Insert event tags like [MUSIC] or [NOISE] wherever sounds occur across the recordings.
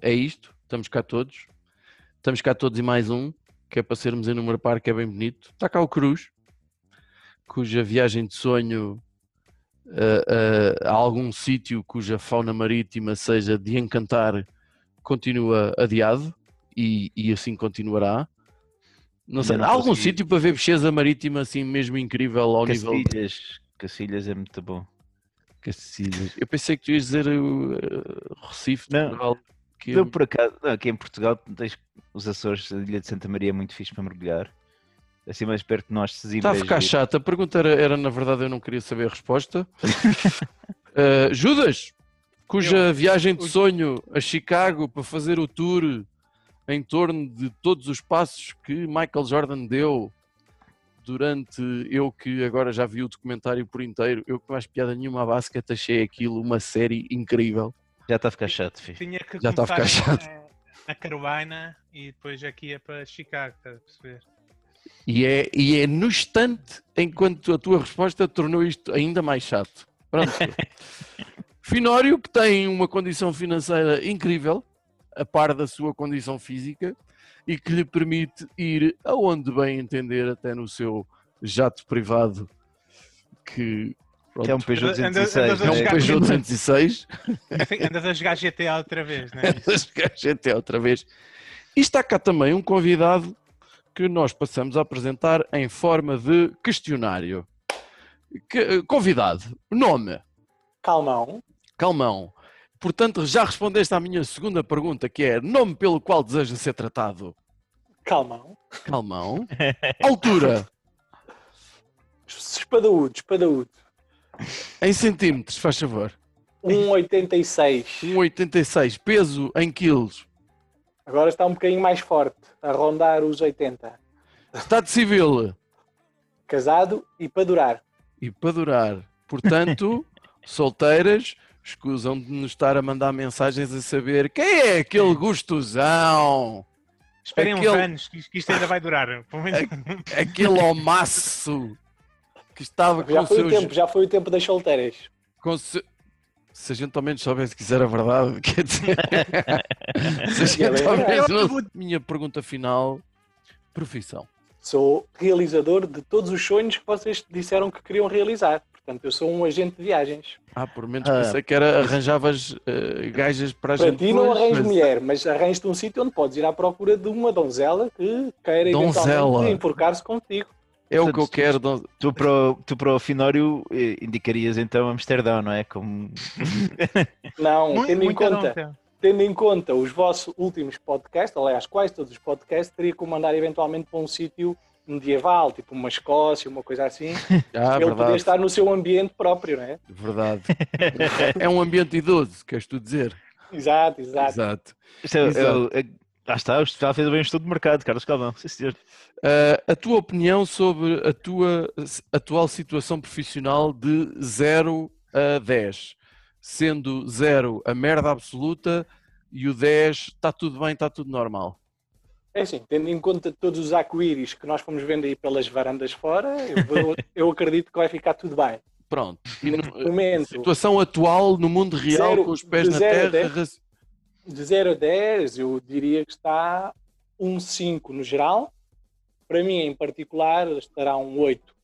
É isto, estamos cá todos. Estamos cá todos e mais um, que é para sermos em número par, que é bem bonito. Está cá o Cruz, cuja viagem de sonho a, a- a algum sítio cuja fauna marítima seja de encantar continua adiado e, e assim continuará. Não sei, Ainda há não algum sítio para ver pesquisa marítima assim mesmo incrível ao nível de Cacilhas. Cacilhas é muito bom. Cacilhas? Eu pensei que tu ias dizer o uh, Recife, de Não. Portugal, que Eu, por acaso, não, aqui em Portugal, tens os Açores, a Ilha de Santa Maria é muito fixe para mergulhar. Assim mais perto de nós, Sesimbra. Está a ficar chata. A pergunta era, era, na verdade, eu não queria saber a resposta. Uh, [LAUGHS] Judas, cuja viagem de sonho a Chicago para fazer o tour em torno de todos os passos que Michael Jordan deu durante eu que agora já vi o documentário por inteiro, eu que mais piada nenhuma a basquete achei aquilo uma série incrível. Já está a ficar chato, filho. Tinha que Já está a ficar chato. na- Na Carolina e depois aqui é para Chicago, estás a perceber? E é, e é no instante enquanto a tua resposta tornou isto ainda mais chato. Pronto. [LAUGHS] Finório, que tem uma condição financeira incrível, a par da sua condição física, e que lhe permite ir aonde bem entender, até no seu jato privado, que pronto, É um Peugeot Anda- anda- 206. andas a é um né? jogar Peugeot 206. Andas a jogar GTA outra vez, [LAUGHS] não é? As gajas até outra vez. E está cá também um convidado que nós passamos a apresentar em forma de questionário. Que- convidado, nome, Calmão. Calmão. Portanto, já respondeste à minha segunda pergunta, que é nome pelo qual deseja ser tratado. Calmão. Calmão. [LAUGHS] Altura, Espadaúdo, espadaúdo. em centímetros, faz favor. 1,86. 1,86. Peso em quilos. Agora está um bocadinho mais forte, a rondar os 80. Estado civil. Casado e para durar. e para durar. Portanto, [LAUGHS] solteiras, escusam de nos estar a mandar mensagens a saber quem é aquele gostosão, Esperem uns Aquele- anos, que isto- ainda vai durar. Aquele almaço que estava Já com foi o seus. tempo, já foi o tempo das solteiras. com se- Se a gente ao menos soubesse que isso era verdade, [LAUGHS] quer dizer. [LAUGHS] Se a gente ao menos não- Minha pergunta final: profissão. Sou realizador de todos os sonhos que vocês disseram que queriam realizar. Portanto, eu sou um agente de viagens. Ah, por menos Ah. pensei que era arranjavas eh, gajas para a Para gente. ti não arranjo mas- mulher, mas arranjo-te um sítio onde podes ir à procura de uma donzela que queira Donzela. eventualmente enforcar-se contigo. É o que eu quero. Tu para, o, tu para o Finório eh, indicarias então Amsterdão, não é? Como... [LAUGHS] Não, Muito- tendo em conta nota. tendo em conta os vossos últimos podcasts, aliás, quase todos os podcasts, teria que mandar eventualmente para um sítio medieval, tipo uma Escócia, uma coisa assim, [LAUGHS] Ah, ele poder verdade. estar no seu ambiente próprio, não é? Verdade. [LAUGHS] é um ambiente idoso, queres tu dizer? Exato, exato. Exato. É, é, Exato. Ah está, já fez bem um estudo de mercado, Carlos Calvão, sim senhor. Uh, a tua opinião sobre a tua atual situação profissional de 0 a 10, sendo 0 a merda absoluta e o 10 está tudo bem, está tudo normal. É assim, tendo em conta todos os arco-íris que nós fomos vendo aí pelas varandas fora, eu, vou, [LAUGHS] eu acredito que vai ficar tudo bem. Pronto. E no, momento, situação atual no mundo real, zero, com os pés na terra, 10, de 0 a 10, eu diria que está um 5 no geral. Para mim, em particular, estará um 8.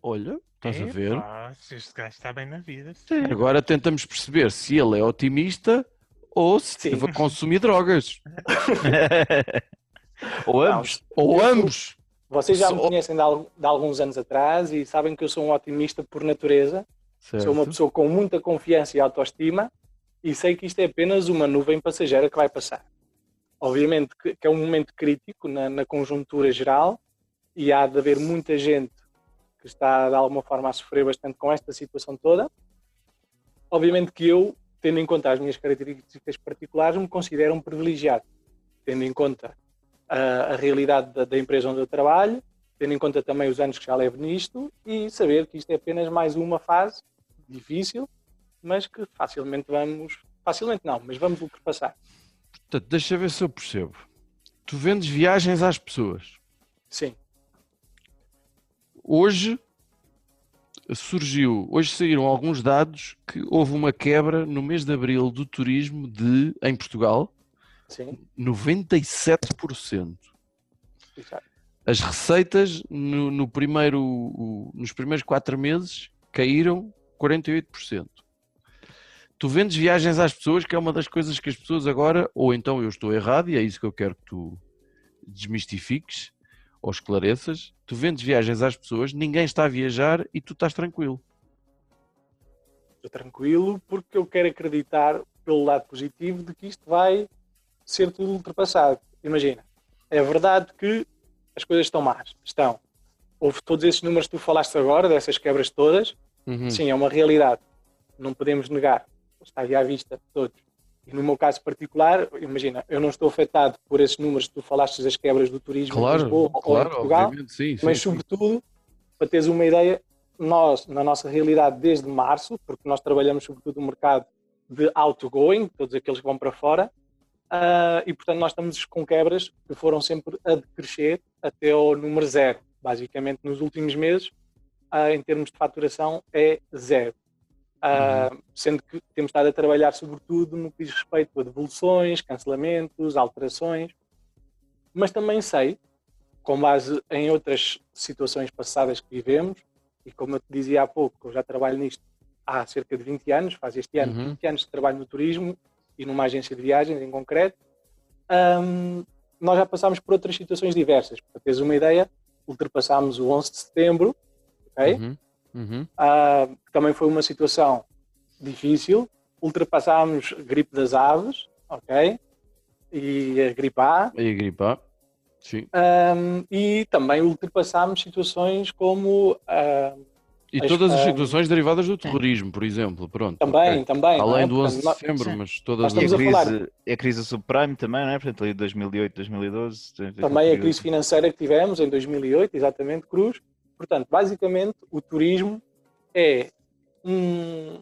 Olha, estás a ver? Epá, este gajo está bem na vida. Agora tentamos perceber se ele é otimista ou se Sim. esteve a consumir drogas. [LAUGHS] Ou Não, ambos. Ou Eu- ambos. Vocês já me conhecem de, al- de alguns anos atrás e sabem que eu sou um otimista por natureza. Sou uma Certo. pessoa com muita confiança e autoestima e sei que isto é apenas uma nuvem passageira que vai passar. Obviamente que, é um momento crítico na, na conjuntura geral e há de haver muita gente que está de alguma forma a sofrer bastante com esta situação toda. Obviamente que eu, tendo em conta as minhas características particulares, me considero um privilegiado, tendo em conta a, a realidade da, da empresa onde eu trabalho tendo em conta também os anos que já levo nisto e saber que isto é apenas mais uma fase difícil, mas que facilmente vamos, facilmente não, mas vamos ultrapassar. Portanto, deixa ver se eu percebo. Tu vendes viagens às pessoas. Sim, Hoje surgiu, hoje saíram alguns dados que houve uma quebra no mês de abril do turismo de, em Portugal, sim, 97%. exato. As receitas no, no primeiro, nos primeiros quatro meses caíram 48%. Tu vendes viagens às pessoas, que é uma das coisas que as pessoas agora, ou então eu estou errado, e é isso que eu quero que tu desmistifiques ou esclareças. Tu vendes viagens às pessoas, ninguém está a viajar e tu estás tranquilo. Estou tranquilo porque eu quero acreditar pelo lado positivo de que isto vai ser tudo ultrapassado. Imagina, é verdade que as coisas estão más, estão. Houve todos esses números que tu falaste agora, dessas quebras todas, Uhum. sim, é uma realidade. Não podemos negar. Está aí à vista todos. E no meu caso particular, imagina, eu não estou afetado por esses números que tu falaste das quebras do turismo em Claro, Lisboa ou em claro, Portugal, sim. sim, mas sim. sobretudo, para teres uma ideia, nós, na nossa realidade desde março, porque nós trabalhamos sobretudo no mercado de outgoing, todos aqueles que vão para fora, ah, e portanto nós estamos com quebras que foram sempre a decrescer até ao número zero. Basicamente, nos últimos meses, ah, em termos de faturação, é zero. Ah, Sendo que temos estado a trabalhar sobretudo no que diz respeito a devoluções, cancelamentos, alterações, mas também sei com base em outras situações passadas que vivemos, e como eu te dizia há pouco, eu já trabalho nisto há cerca de 20 anos, faz este ano Uhum. 20 anos que trabalho no turismo e numa agência de viagens em concreto, hum, nós já passámos por outras situações diversas. Para teres uma ideia, ultrapassámos o 11 de setembro, ok? Uhum, uhum. Ah, também foi uma situação difícil. Ultrapassámos a gripe das aves, ok? E a gripe A, Aí a gripa. Sim. um, e também ultrapassámos situações como ah, E As- todas as situações derivadas do terrorismo, por exemplo. Pronto. também, ok. também. não é? Além do 11 Portanto, de setembro, mas todas Nós E a a falar- crise, é a crise subprime também, não é? Portanto, ali 2008, 2012. também a crise financeira que tivemos em 2008, exatamente, Cruz. Portanto, basicamente, o turismo é um,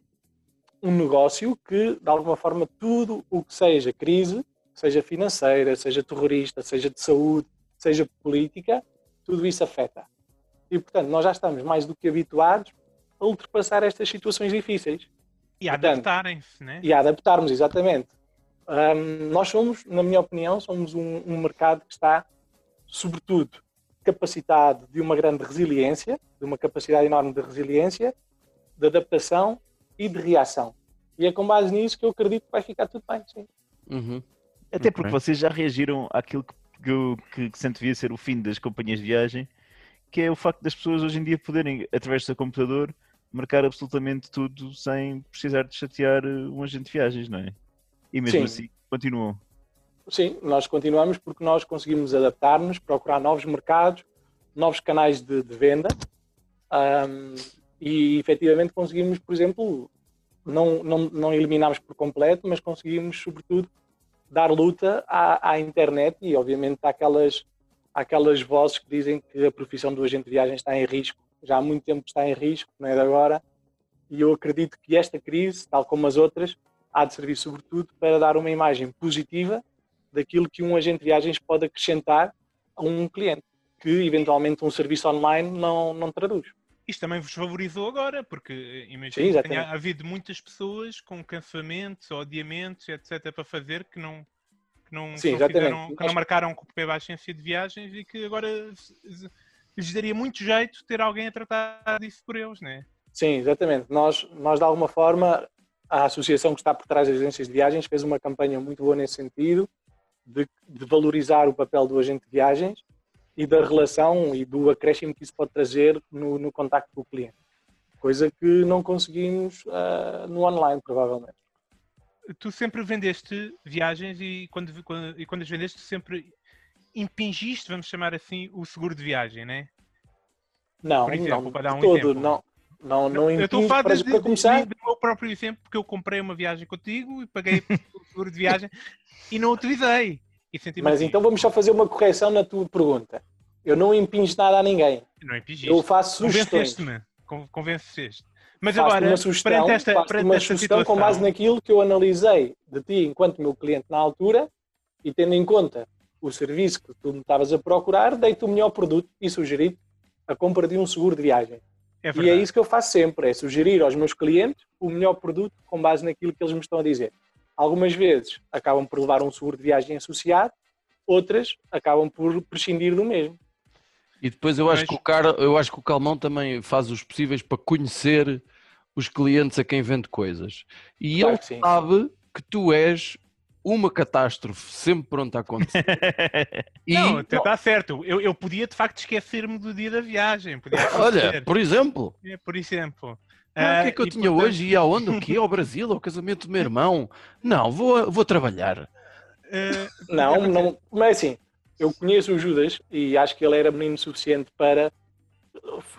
um negócio que, de alguma forma, tudo o que seja crise, seja financeira, seja terrorista, seja de saúde, seja política, tudo isso afeta. E, portanto, nós já estamos mais do que habituados a ultrapassar estas situações difíceis. E adaptarem-se, né? e a adaptarmos, exatamente. Ahm, nós somos, na minha opinião, somos um, um mercado que está, sobretudo, capacitado de uma grande resiliência, de uma capacidade enorme de resiliência, de adaptação e de reação. E é com base nisso que eu acredito que vai ficar tudo bem, sim. Uhum. Até porque vocês já reagiram àquilo que, que, eu- que, que sempre devia ser o fim das companhias de viagem, que é o facto das pessoas hoje em dia poderem, através do seu computador, marcar absolutamente tudo sem precisar de chatear eh, um agente de viagens, não é? E mesmo Sim. assim continuam. Sim, nós continuamos porque nós conseguimos adaptar-nos, procurar novos mercados, novos canais de, de venda ahm, e efetivamente conseguimos, por exemplo, não, não, não eliminamos por completo, mas conseguimos, sobretudo, dar luta à, à internet e, obviamente, àquelas, àquelas vozes que dizem que a profissão do agente de viagem está em risco. Já há muito tempo está em risco, não é de agora, e eu acredito que esta crise, tal como as outras, há de servir, sobretudo, para dar uma imagem positiva daquilo que um agente de viagens pode acrescentar a um cliente, que eventualmente um serviço online não, não traduz. Isto também vos favorizou agora, porque eh, Sim, imagino que tenha havido muitas pessoas com cancelamentos ou adiamentos, etc., para fazer que não, que não, Sim, não, fizeram- que não marcaram com Baixo agência de viagens e que agora lhes daria muito jeito ter alguém a tratar disso por eles, né? Sim, exatamente. Nós, nós, de alguma forma, a associação que está por trás das agências de viagens fez uma campanha muito boa nesse sentido, de, de valorizar o papel do agente de viagens e da relação e do acréscimo que isso pode trazer no, no contacto com o cliente. Coisa que não conseguimos ah, no online, provavelmente. Tu sempre vendeste viagens e quando, quando- e quando as vendeste sempre impingiste, vamos chamar assim, o seguro de viagem, né? Não, Por exemplo, não, para dar um todo, exemplo. não. Não, não, eu estou a falar para, de, para começar, do meu próprio exemplo, porque eu comprei uma viagem contigo e paguei o [LAUGHS] seguro de viagem e não utilizei. E Mas assim, então vamos só fazer uma correção na tua pergunta. eu não impinjo nada a ninguém. Não impingiste. Eu faço sugestões. Convenceste-me. Con- Convenceste. Mas agora, uma sugestão, perante esta, perante uma esta sugestão situação, com base naquilo que eu analisei de ti enquanto meu cliente na altura e tendo em conta o serviço que tu me estavas a procurar, dei-te o melhor produto e sugeri a compra de um seguro de viagem. É E é isso que eu faço sempre, é sugerir aos meus clientes o melhor produto com base naquilo que eles me estão a dizer. Algumas vezes acabam por levar um seguro de viagem associado, outras acabam por prescindir do mesmo. E depois eu acho, Mas- que o cara, eu acho que o Calmão também faz os possíveis para conhecer os clientes a quem vende coisas. E Claro ele que sabe que tu és uma catástrofe sempre pronta a acontecer. [LAUGHS] E, Não, até está certo. Eu, eu podia de facto esquecer-me do dia da viagem. Podia [LAUGHS] olha, por exemplo, É, por exemplo. ah, o que é que eu e, tinha portanto, hoje? Ia aonde? O quê? Ao Brasil? Ao casamento do meu irmão? Não, vou, vou trabalhar. eh, Não, não, mas assim, eu conheço o Judas e acho que ele era menino suficiente para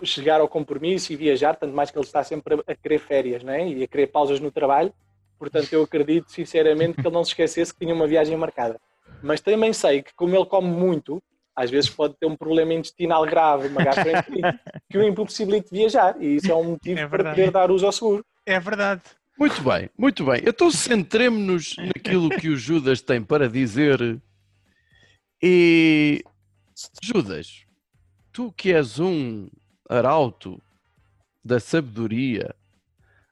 chegar ao compromisso e viajar, tanto mais que ele está sempre a, a querer férias, né? E a querer pausas no trabalho. Portanto, eu acredito sinceramente que ele não se esquecesse que tinha uma viagem marcada. Mas também sei que, como ele come muito, às vezes pode ter um problema intestinal grave, uma gastroenterite, [LAUGHS] que o impossibilite de viajar. E isso é um motivo É para verdade. querer dar uso ao seguro. É verdade. Muito bem, muito bem. Então centremos-nos naquilo que o Judas tem para dizer. E Judas, tu que és um arauto da sabedoria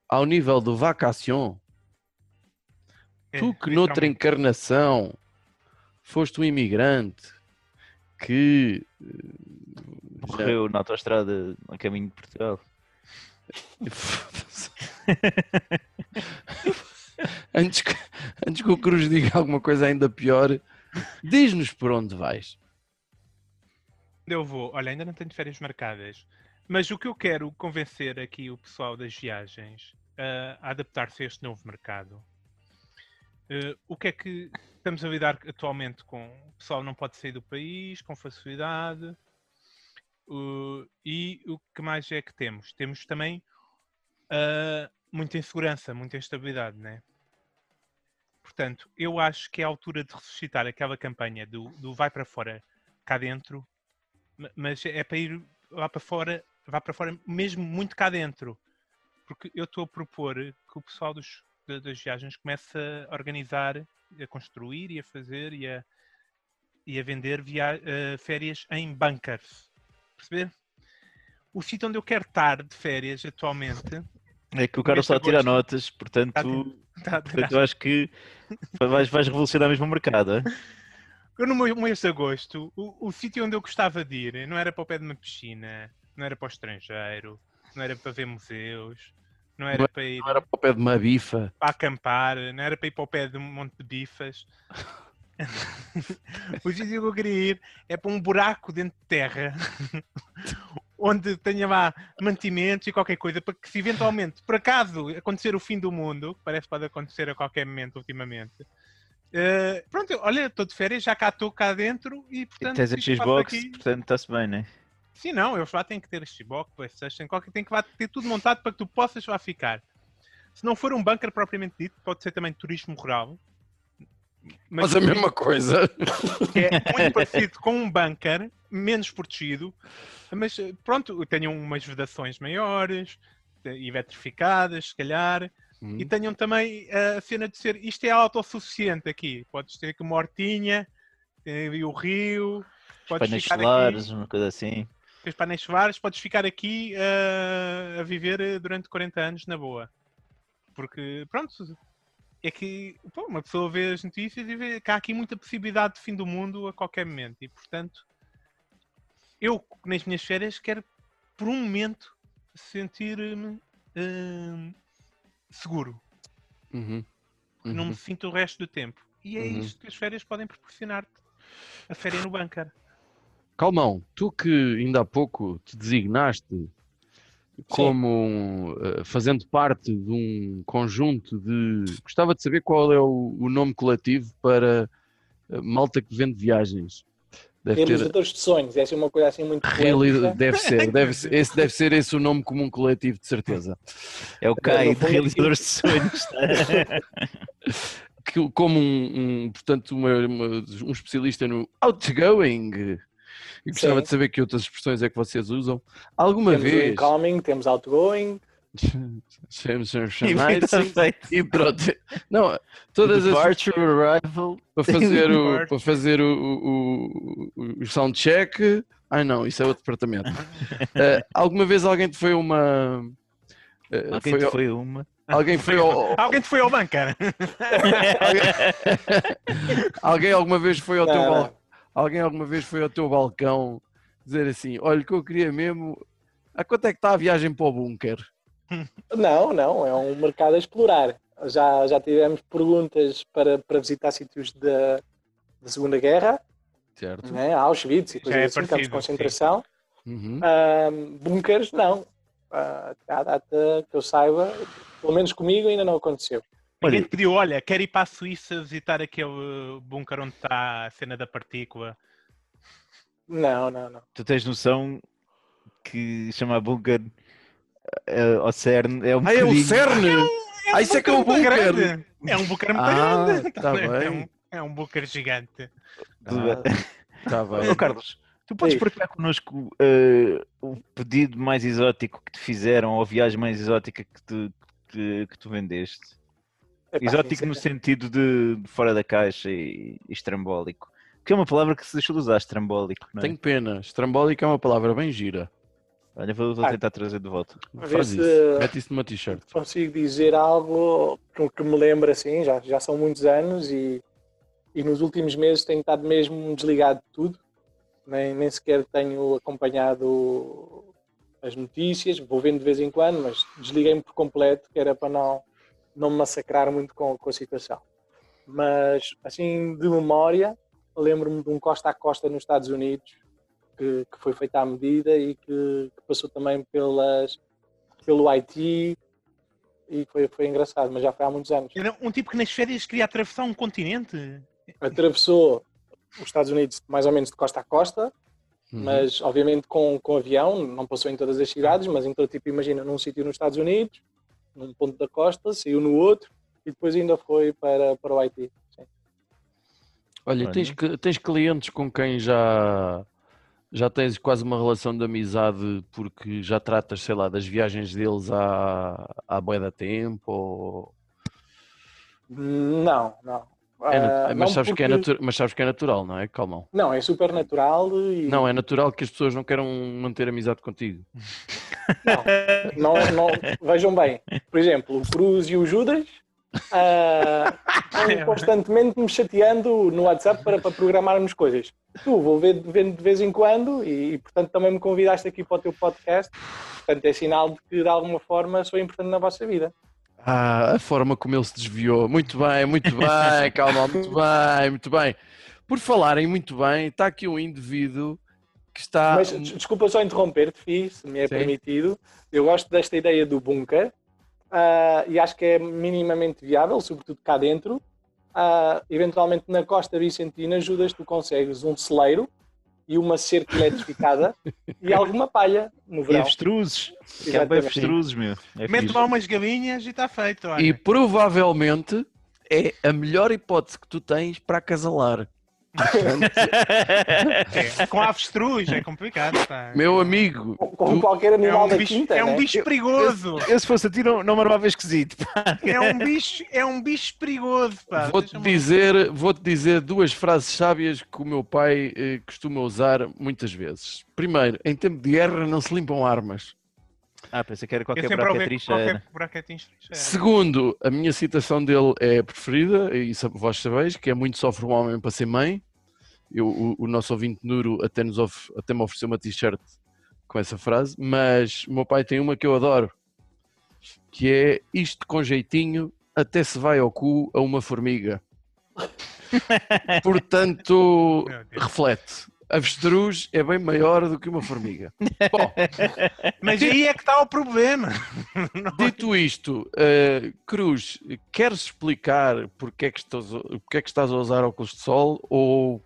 ao nível do vacação, É, tu que noutra encarnação foste um imigrante que eh, já- Morreu na autostrada a caminho de Portugal. Foda-se. [LAUGHS] antes, que, antes que o Cruz diga alguma coisa ainda pior, diz-nos por onde vais. Eu vou. Olha, ainda não tenho férias marcadas. Mas o que eu quero convencer aqui o pessoal das viagens ah, a adaptar-se a este novo mercado. Eh, o que é que estamos a lidar atualmente com? O pessoal não pode sair do país com facilidade. uh, e o que mais é que temos? Temos também ah, muita insegurança, muita instabilidade, né? Portanto, eu acho que é a altura de ressuscitar aquela campanha do, do vai para fora, cá dentro, Ma- mas é para ir lá para fora, vá para fora mesmo muito cá dentro. Porque eu estou a propor que o pessoal dos, da- das viagens comece a organizar, a construir e a fazer e a, e a vender via, eh, férias em bunkers. Perceber? O sítio onde eu quero estar de férias atualmente É que o cara Neste só tira agosto. notas, portanto, Tá está portanto eu acho que vais, vais revolucionar mesmo o mercado. é? Eu no mês de agosto, o, o sítio onde eu gostava de ir não era para o pé de uma piscina, não era para o estrangeiro, não era para ver museus, não era Não para ir Não era para o pé de uma bifa. para acampar, não era para ir para o pé de um monte de bifas. [LAUGHS] o sítio que eu queria ir é para um buraco dentro de terra [LAUGHS] onde tenha lá mantimentos e qualquer coisa para que se eventualmente, por acaso, acontecer o fim do mundo, que parece que pode acontecer a qualquer momento ultimamente. eh, pronto, olha, estou de férias, já cá estou cá dentro e E portanto. tens a Xbox, portanto está-se bem, né? Sim, não, eu lá tenho que ter Xbox, PlayStation, qualquer, tem que lá ter tudo montado para que tu possas lá ficar. Se não for um bunker propriamente dito, pode ser também turismo rural. Mas a mesma coisa. é muito parecido com um bunker, menos protegido, mas eh, pronto, tenham umas vedações maiores eh, e vetrificadas, se calhar, Hum. e tenham também a cena de ser isto é autossuficiente aqui. Podes ter aqui uma hortinha, eh, e o rio, podes Painéis ficar solares, aqui, uma coisa assim. Tens painéis solares, podes ficar aqui eh, a viver eh, durante 40 anos na boa. Porque, pronto, é que pô, uma pessoa vê as notícias e vê que há aqui muita possibilidade de fim do mundo a qualquer momento. E, portanto, eu, nas minhas férias, quero, por um momento, sentir-me hum, seguro. Uhum. Que não Uhum. me sinto o resto do tempo. E é Uhum. isto que as férias podem proporcionar-te. A férias no bunker. Calmão, tu que ainda há pouco te designaste como eh, fazendo parte de um conjunto de. Gostava de saber qual é o, o nome coletivo para eh, malta que vende viagens. Deve ter. Realizadores de sonhos, essa é uma coisa assim muito Reali-. Deve ser, [LAUGHS] deve ser, esse deve ser esse o nome comum coletivo, de certeza. É o CAI no de realizadores de sonhos. [LAUGHS] Que, como um, um, portanto, uma- uma- um especialista no outgoing E gostava Sim. de saber que outras expressões é que vocês usam. Alguma Temos vez. incoming, temos outgoing. [LAUGHS] Chamamos E e pronto. Não, todas as Departure, arrival. para fazer o, para fazer o, o, o, o sound check. Ai não, isso é outro departamento. [LAUGHS] Eh, alguma vez alguém te foi uma. eh, Alguém foi, te foi uma. alguém foi ao- [LAUGHS] Alguém te foi ao banco, cara. alguém alguma vez foi ao teu balcão? Alguém alguma vez foi ao teu balcão dizer assim: olha, o que eu queria mesmo. A quanto é que está a viagem para o bunker? [LAUGHS] Não, não, é um mercado a explorar. Já, já tivemos perguntas para, para visitar sítios da, da Segunda Guerra, Certo? né? Auschwitz e coisas é assim, campos de concentração. Uhum. Bunkers, não. Ah, até à data que eu saiba, pelo menos comigo ainda não aconteceu. Olha, te pediu, olha, quero ir para a Suíça visitar aquele bunker onde está a cena da partícula. Não, não, não. tu tens noção que chamar bunker eh, ao CERN é um Ah, é o CERN! Ah, isso é que é o bunker! grande. É um bunker muito Ah, grande. tá [LAUGHS] É bem. um, é um bunker gigante. Tudo bem. Tá bem. Ô, Carlos, tu podes partilhar connosco eh, o pedido mais exótico que te fizeram ou a viagem mais exótica que tu, que, que tu vendeste? Epá, Exótico no sincero- sentido de, de fora da caixa e, e estrambólico. Que é uma palavra que se deixou de usar, estrambólico, não é? Tenho pena. Estrambólica é uma palavra bem gira. Olha, vou, vou Ah. tentar trazer de volta. A ver Faz se- isso. Mete isso numa t-shirt. consigo dizer algo que, que me lembra assim, já, já são muitos anos e, e nos últimos meses tenho estado mesmo desligado de tudo, nem, nem sequer tenho acompanhado as notícias, vou vendo de vez em quando, mas desliguei-me por completo, que era para não, não me massacrar muito com, com a situação. Mas assim, de memória, lembro-me de um costa a costa nos Estados Unidos, que, que foi feita à medida e que, que passou também pelas, pelo Haiti, e foi, foi engraçado, mas já foi há muitos anos. Era um tipo que nas férias queria atravessar um continente. Atravessou os Estados Unidos mais ou menos de costa a costa, Uhum. mas obviamente com, com avião, não passou em todas as cidades, mas entrou tipo, imagina, num sítio nos Estados Unidos, num ponto da costa, saiu no outro e depois ainda foi para, para o Haiti. Sim. Olha, tens, tens clientes com quem já, já tens quase uma relação de amizade porque já tratas, sei lá, das viagens deles há, há bué da tempo? Ou... Não, não. É Ah, mas, não sabes que é porque- natu- mas sabes que é natural, não é? Calma. Não, é super natural e Não, é natural que as pessoas não queiram manter amizade contigo. [LAUGHS] não, não, vejam bem, por exemplo, o Cruz e o Judas ah, estão [LAUGHS] constantemente me chateando no WhatsApp para, para programarmos coisas. Tu vou ver, vendo de vez em quando e, e, portanto também me convidaste aqui para o teu podcast. Portanto, é sinal de que de alguma forma sou importante na vossa vida. Ah, a forma como ele se desviou. Muito bem, muito bem, calma, muito bem, muito bem. Por falarem muito bem, está aqui um indivíduo que está. Mas des- desculpa só interromper-te, Fi, se me é Sim. permitido. Eu gosto desta ideia do bunker ah, e acho que é minimamente viável, sobretudo cá dentro. Ah, eventualmente na costa vicentina, Judas, tu consegues um celeiro e uma cerca eletrificada [LAUGHS] e alguma palha no E verão. avestruzes. Que há bem avestruzes, meu. É Mete lá umas galinhas e está feito. olha. E provavelmente é a melhor hipótese que tu tens para acasalar. É, [LAUGHS] com avestruz é complicado. pá. Meu amigo, Com- Como tu- qualquer É animal um da bicho, quinta, é um né? bicho perigoso. Eu, se fosse a ti, não, não me armava esquisito. pá. É um bicho, é um bicho perigoso. vou-te dizer, vou-te dizer duas frases sábias que o meu pai eh, costuma usar muitas vezes. Primeiro, em tempo de guerra não se limpam armas. Ah, pensei que era qualquer sempre braca ouvi trincheira. qualquer buraquetinho trincheira. Segundo, a minha citação dele é preferida, e isso vós sabeis, que é muito sofre um homem para ser mãe. Eu, o, o nosso ouvinte Nuro até, nos of- até me ofereceu uma t-shirt com essa frase, mas o meu pai tem uma que eu adoro, que é isto com jeitinho até se vai ao cu a uma formiga. [LAUGHS] Portanto, reflete. Avestruz é bem maior do que uma formiga. [LAUGHS] Bom, Mas aí é que está o problema. [LAUGHS] Dito isto, eh, Cruz, queres explicar porque é, que estás, porque é que estás a usar óculos de sol ou,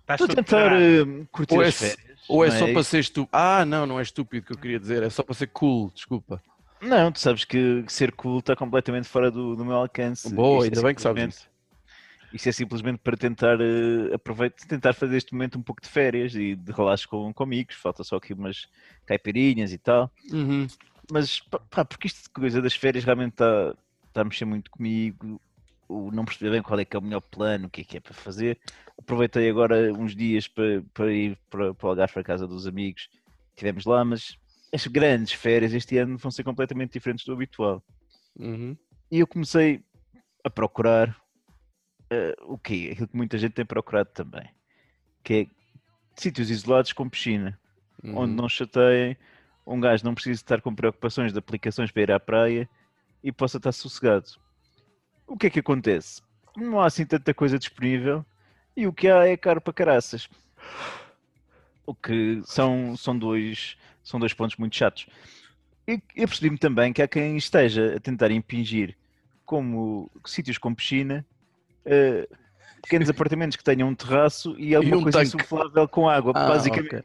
Estás Estou a tentar parado. eh, curtir ou é, férias. ou é não só para ser estúpido? Ah, não, não é estúpido que eu queria dizer, é só para ser cool, desculpa. Não, tu sabes que ser cool está completamente fora do, do meu alcance. Boa, Isto é ainda bem que sabes isso. Isso é simplesmente para tentar uh, aproveitar, tentar fazer este momento um pouco de férias e de relaxo com, com amigos. Falta só aqui umas caipirinhas e tal. Uhum. Mas pá, porque isto de coisa das férias realmente está tá a mexer muito comigo. O não perceber bem qual é que é o melhor plano, o que é que é para fazer. Aproveitei agora uns dias para, para ir para, para o Algarve para a casa dos amigos. Estivemos lá, mas as grandes férias este ano vão ser completamente diferentes do habitual. Uhum. E eu comecei a procurar uh, o quê? Aquilo que muita gente tem procurado também, que é sítios isolados com piscina, Uhum. onde não chateiem, um gajo não precisa estar com preocupações de aplicações para ir à praia e possa estar sossegado. O que é que acontece? Não há assim tanta coisa disponível e o que há é caro para caraças. O que são, são, dois, são dois pontos muito chatos. E eu percebi-me também que há quem esteja a tentar impingir como sítios com piscina, eh, pequenos apartamentos que tenham um terraço e alguma um coisa tanque. insuflável com água. Ah, Basicamente, ok.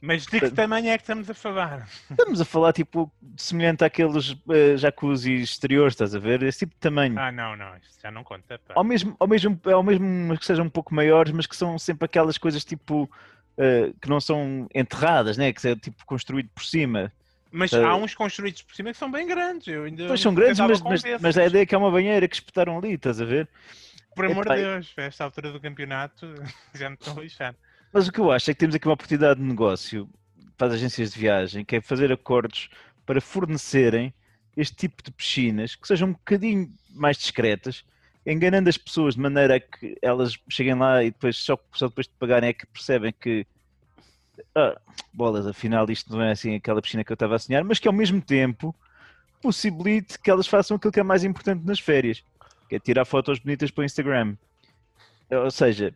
Mas de que tamanho é que estamos a falar? estamos a falar tipo semelhante àqueles eh, jacuzzi exteriores, estás a ver? Esse tipo de tamanho. Ah, não, não, isso já não conta. Pá. Ao mesmo, ao mesmo, ao mesmo que sejam um pouco maiores, mas que são sempre aquelas coisas tipo eh, que não são enterradas, né? Que é tipo construído por cima. Mas há uns construídos por cima que são bem grandes. Eu ainda Pois são grandes, mas, mas, mas a ideia é que é uma banheira que espetaram ali, estás a ver? Por amor de Deus, a esta altura do campeonato [LAUGHS] já me estão a lixar. Mas o que eu acho é que temos aqui uma oportunidade de negócio para as agências de viagem, que é fazer acordos para fornecerem este tipo de piscinas que sejam um bocadinho mais discretas, enganando as pessoas de maneira a que elas cheguem lá e depois só, só depois de pagarem é que percebem que ah, bolas, afinal isto não é assim aquela piscina que eu estava a sonhar, mas que ao mesmo tempo possibilite que elas façam aquilo que é mais importante nas férias, que é tirar fotos bonitas para o Instagram. Ou seja,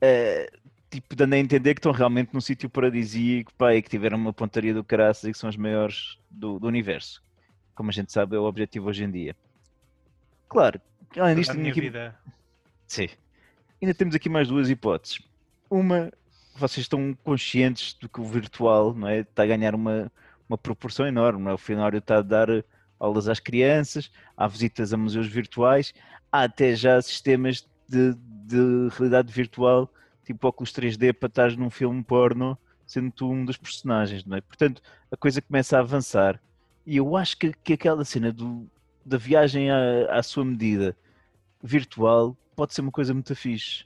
eh, tipo, dando a entender que estão realmente num sítio paradisíaco, pá, e que tiveram uma pontaria do caraças e que são os maiores do, do universo. Como a gente sabe, é o objetivo hoje em dia. Claro, além disto, minha aqui- vida. Sim. Ainda temos aqui mais duas hipóteses. Uma, vocês estão conscientes de que o virtual não é, está a ganhar uma, uma proporção enorme. Não é? O Finório está a dar aulas às crianças, há visitas a museus virtuais, há até já sistemas de, de realidade virtual, tipo óculos 3D, para estar num filme porno, sendo tu um dos personagens. Não é? Portanto, a coisa começa a avançar. E eu acho que, que aquela cena do, da viagem à, à sua medida virtual pode ser uma coisa muito fixe.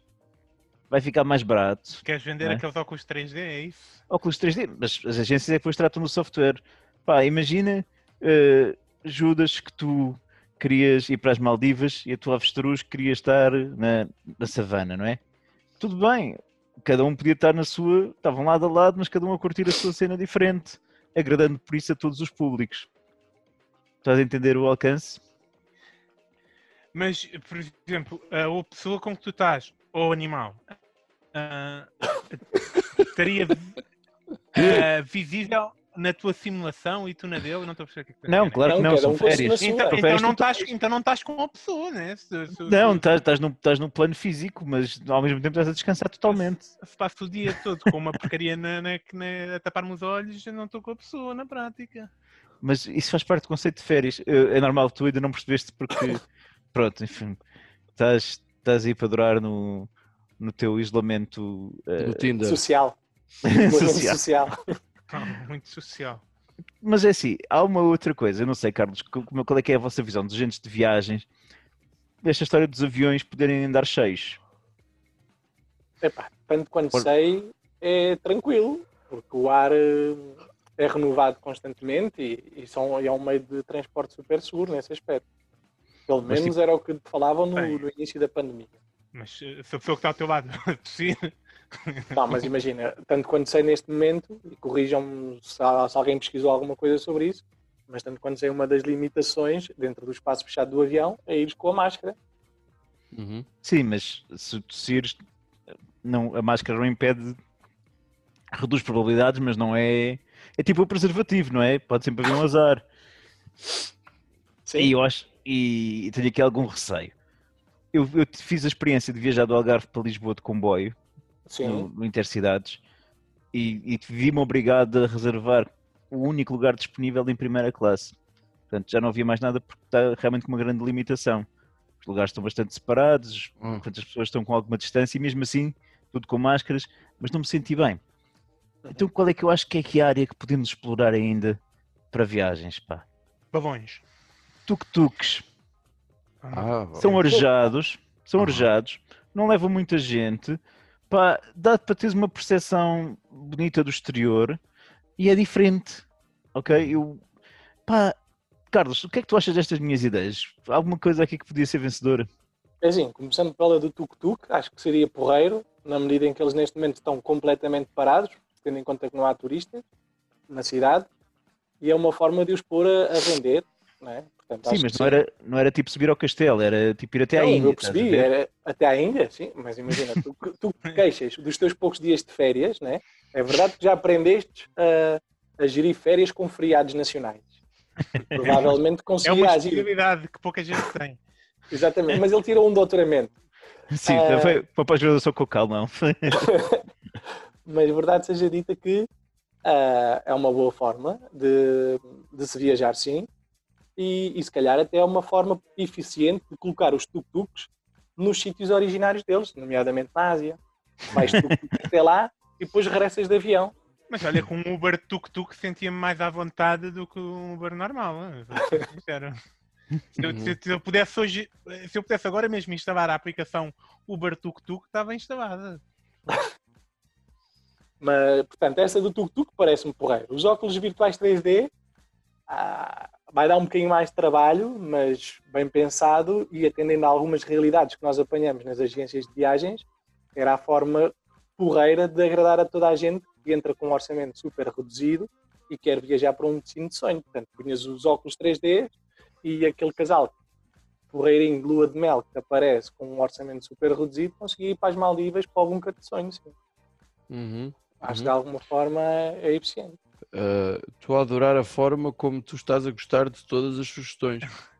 Vai ficar mais barato. Queres vender é? aqueles óculos 3D? É isso? Óculos 3D, mas as agências é que depois tratam do software. Pá, imagina, eh, Judas, que tu querias ir para as Maldivas e a tua avestruz queria estar na, na savana, não é? Tudo bem, cada um podia estar na sua, estavam lado a lado, mas cada um a curtir a sua cena diferente, agradando por isso a todos os públicos. Estás a entender o alcance? Mas, por exemplo, a pessoa com que tu estás, ou o animal, ah, [COUGHS] estaria ah, visível na tua simulação e tu na dele? Não estou a perceber o que é que Não, claro que Não, não, cada são um férias. Então, então, não estás, então não estás com a pessoa, né? Se, se- Não, se- estás, estás, no, estás no plano físico, mas ao mesmo tempo estás a descansar totalmente. se passo o dia todo com uma porcaria na, na, na- a tapar-me os olhos, eu não estou com a pessoa na prática. Mas isso faz parte do conceito de férias. É normal, tu ainda não percebeste porque, [LAUGHS] pronto, enfim, estás, estás aí para durar no, no teu isolamento No Tinder. Social. [LAUGHS] Isolamento social. social. [LAUGHS] Muito social. Mas é assim, há uma outra coisa, eu não sei, Carlos, como- qual é que é a vossa visão dos agentes de viagens desta história dos aviões poderem andar cheios? Epá, tanto quanto Por- sei, é tranquilo, porque o ar eh, é renovado constantemente e, e são, e é um meio de transporte super seguro nesse aspecto. Pelo Mas, menos era o que falavam no, no início da pandemia. Mas eh, se a pessoa que está ao teu lado [LAUGHS] tossir, [LAUGHS] Não, mas imagina, tanto quanto sei neste momento, e corrijam-me se, se alguém pesquisou alguma coisa sobre isso, mas tanto quanto sei, uma das limitações dentro do espaço fechado do avião é ir com a máscara. Uhum. Sim, mas se tossires, não, a máscara não impede, reduz probabilidades, mas não é. É tipo o preservativo, não é? Pode sempre haver um azar. Sim, E eu acho, e tenho aqui algum receio. Eu, eu fiz a experiência de viajar do Algarve para Lisboa de comboio, sim. no, no Intercidades, e, e vi-me obrigado a reservar o único lugar disponível em primeira classe. Portanto, já não havia mais nada porque está realmente com uma grande limitação. os lugares estão bastante separados, Hum. portanto as pessoas estão com alguma distância e mesmo assim, tudo com máscaras, mas não me senti bem. Então qual é que eu acho que é que a área que podemos explorar ainda para viagens, pá? Balões. Tuk-tuks, Ah, são arejados, são Aham. arejados, não levam muita gente, pá, dá para teres uma percepção bonita do exterior e é diferente, ok? Eu, pá, Carlos, o que é que tu achas destas minhas ideias? Alguma coisa aqui que podia ser vencedora? É assim, começando pela do tuk-tuk, acho que seria porreiro, na medida em que eles neste momento estão completamente parados, tendo em conta que não há turistas na cidade, e é uma forma de os pôr a, a vender, é? Portanto, Sim, mas não era, não era tipo subir ao castelo, era tipo ir até à Não, Índia. eu percebi, era até à Índia, sim, mas imagina, tu, tu que [LAUGHS] queixas dos teus poucos dias de férias, né? é verdade que já aprendeste a, a gerir férias com feriados nacionais. Provavelmente [LAUGHS] É uma conseguirás possibilidade que pouca gente tem. [LAUGHS] exatamente, mas ele tirou um doutoramento. Sim, Ah. foi para a graduação com o Cal, não. mas verdade seja dita que ah, é uma boa forma de, de se viajar, sim, e, e se calhar até é uma forma eficiente de colocar os tuk-tuks nos sítios originários deles, nomeadamente na Ásia. Vais tuk-tuk até lá e depois regressas de avião. Mas olha, com um Uber tuk-tuk sentia-me mais à vontade do que um Uber normal. sincero. Se eu, se- eu pudesse hoje, se eu pudesse agora mesmo instalar a aplicação Uber Tuk-Tuk, estava instalada. Mas, portanto, essa do tuk-tuk parece-me porreiro. Os óculos virtuais 3D ah, vai dar um bocadinho mais de trabalho, mas bem pensado e atendendo a algumas realidades que nós apanhamos nas agências de viagens, era a forma porreira de agradar a toda a gente que entra com um orçamento super reduzido e quer viajar para um destino de sonho. Portanto, punhas os óculos 3D e aquele casal porreirinho de lua de mel que aparece com um orçamento super reduzido conseguia ir para as Maldivas para algum canto de sonho. Sim. Uhum. Acho que Uhum. de alguma forma é eficiente. Uh, Estou a adorar a forma como tu estás a gostar de todas as sugestões. [LAUGHS]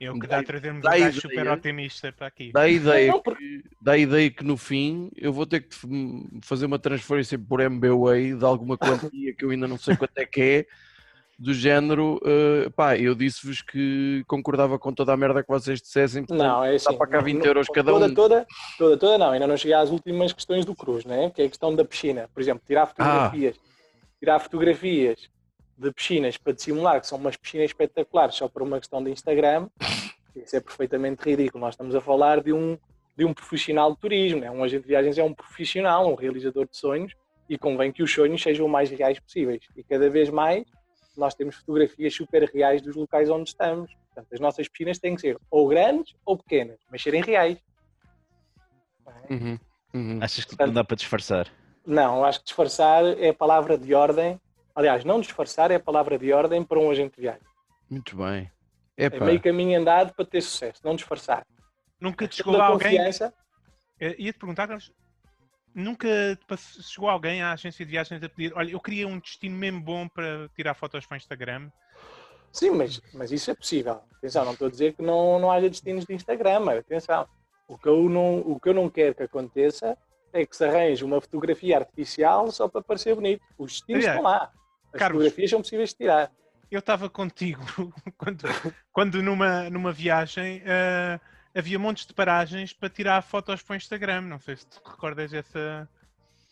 Eu que Dá- dá a trazermos dá um gajo ideia. super otimista para aqui. Dá a ideia, Não, que, dá a ideia que no fim eu vou ter que fazer uma transferência por MBWay de alguma quantia que eu ainda não sei quanto é que é, do género, uh, pá, eu disse-vos que concordava com toda a merda que vocês dissessem, portanto, Não, é assim. para cá 20 não- euros cada toda, um. Toda, toda, toda não. Ainda não cheguei às últimas questões do Cruz, né? que é a questão da piscina. Por exemplo, tirar fotografias, tirar fotografias de piscinas para dissimular que são umas piscinas espetaculares só por uma questão de Instagram, isso é perfeitamente ridículo. Nós estamos a falar de um, de um profissional de turismo, né? um agente de viagens é um profissional, um realizador de sonhos, e convém que os sonhos sejam o mais reais possíveis. E cada vez mais nós temos fotografias super reais dos locais onde estamos. Portanto, as nossas piscinas têm que ser ou grandes ou pequenas, mas serem reais. Uhum, uhum. Achas que não dá para disfarçar? Não, acho que disfarçar é a palavra de ordem. Aliás, não disfarçar é a palavra de ordem para um agente de viagem. Muito bem. É Epá, meio caminho andado para ter sucesso, não disfarçar. Nunca te chegou a alguém. confiança. Eh, Ia-te perguntar, Carlos, nunca chegou alguém à agência de viagens a pedir: olha, eu queria um destino mesmo bom para tirar fotos para o Instagram. Sim, mas, mas isso é possível. Atenção, não estou a dizer que não, não haja destinos de Instagram, mas atenção. O que, eu não, o que eu não quero que aconteça é que se arranje uma fotografia artificial só para parecer bonito. Os destinos Aliás, estão lá. As Carlos, fotografias são possíveis de tirar. Eu estava contigo [LAUGHS] quando, quando numa, numa viagem eh, havia montes de paragens para tirar fotos para o Instagram. Não sei se te recordas dessa,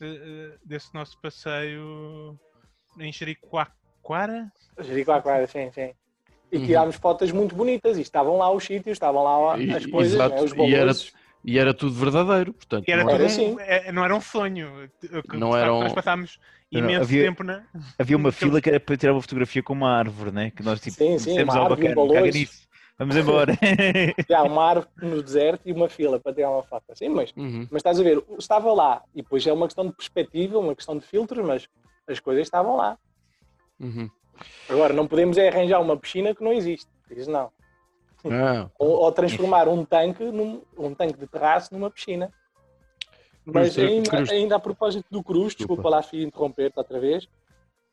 eh, desse nosso passeio em Jericoacoara. Jericoacoara, sim, sim. E Uhum. tirámos fotos muito bonitas e estavam lá os sítios, estavam lá E- as coisas, né, os e era- valores. E era tudo verdadeiro, portanto. E era não Era tudo assim. um, eh, não era um sonho. Não era um- Nós passámos imenso havia- tempo na. Havia uma [LAUGHS] fila que era para tirar uma fotografia com uma árvore, né? Que nós tipo, Sim, sim, uma ao árvore, bacana, um caga nisso. Vamos embora. [LAUGHS] Há uma árvore no deserto e uma fila para tirar uma foto. Sim, mas, Uhum. mas estás a ver, estava lá. E depois é uma questão de perspectiva, uma questão de filtros, mas as coisas estavam lá. Uhum. Agora, não podemos é arranjar uma piscina que não existe. Isso não. Ah, Ou, ou transformar um tanque, num, um tanque de terraço numa piscina. Mas Cruz, ainda, Cruz. ainda a propósito do Cruz, desculpa lá, filho, interromper-te outra vez.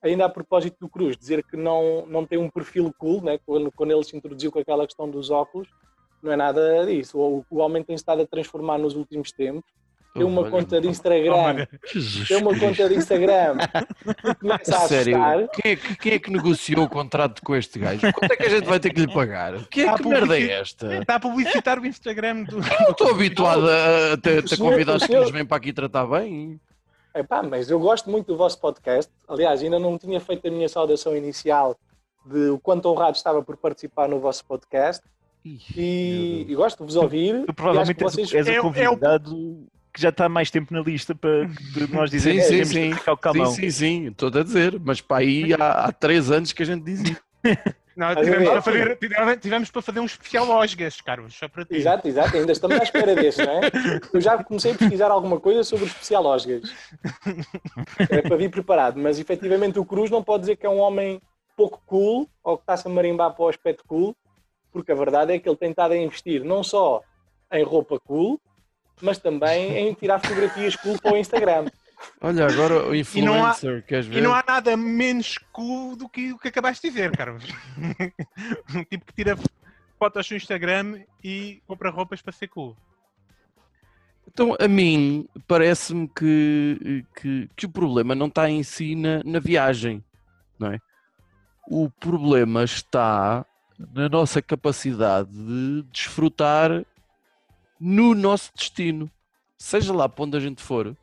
Ainda a propósito do Cruz, dizer que não, não tem um perfil cool, né? quando, quando ele se introduziu com aquela questão dos óculos, não é nada disso. O, o homem tem estado a transformar nos últimos tempos tem uma conta de Instagram, tem uma conta de Instagram e começa a Sério, assustar. quem é, que, quem é que negociou o contrato com este gajo? Quanto é que a gente vai ter que lhe pagar? Que, Ah, que merda é publici- esta? Está a publicitar o Instagram do. Eu estou habituado a, ter, ter convidados que nos vêm para aqui tratar bem. Epá, mas eu gosto muito do vosso podcast. Aliás, ainda não tinha feito a minha saudação inicial de o quanto honrado estava por participar no vosso podcast Ih, e, e gosto de vos ouvir. Tu e acho provavelmente que és, vocês... o- és É o- é o o- convidado que já está mais tempo na lista para nós Sim, dizermos sim, que temos sim. Sim, sim, sim, estou a dizer, mas para aí há, há três anos que a gente diz isso. [LAUGHS] Não, tivemos, para fazer, tivemos, tivemos para fazer um especial Osgas, Carlos, só para ti. Exato, exato, ainda estamos à espera desse, não é? Eu já comecei a pesquisar alguma coisa sobre o especial Osgas. É para vir preparado, mas efetivamente o Cruz não pode dizer que é um homem pouco cool ou que está-se a marimbar para o aspecto cool, porque a verdade é que ele tem estado a investir não só em roupa cool, mas também em tirar fotografias cool para o Instagram. Olha, agora o não há- influencer, queres ver? E não há nada menos cool do que o que acabaste de dizer, Carlos. [LAUGHS] um tipo que tira fotos no Instagram e compra roupas para ser cool. Então, a mim, parece-me que, que, que o problema não está em si na, na viagem, não é? O problema está na nossa capacidade de desfrutar no nosso destino, seja lá para onde a gente for.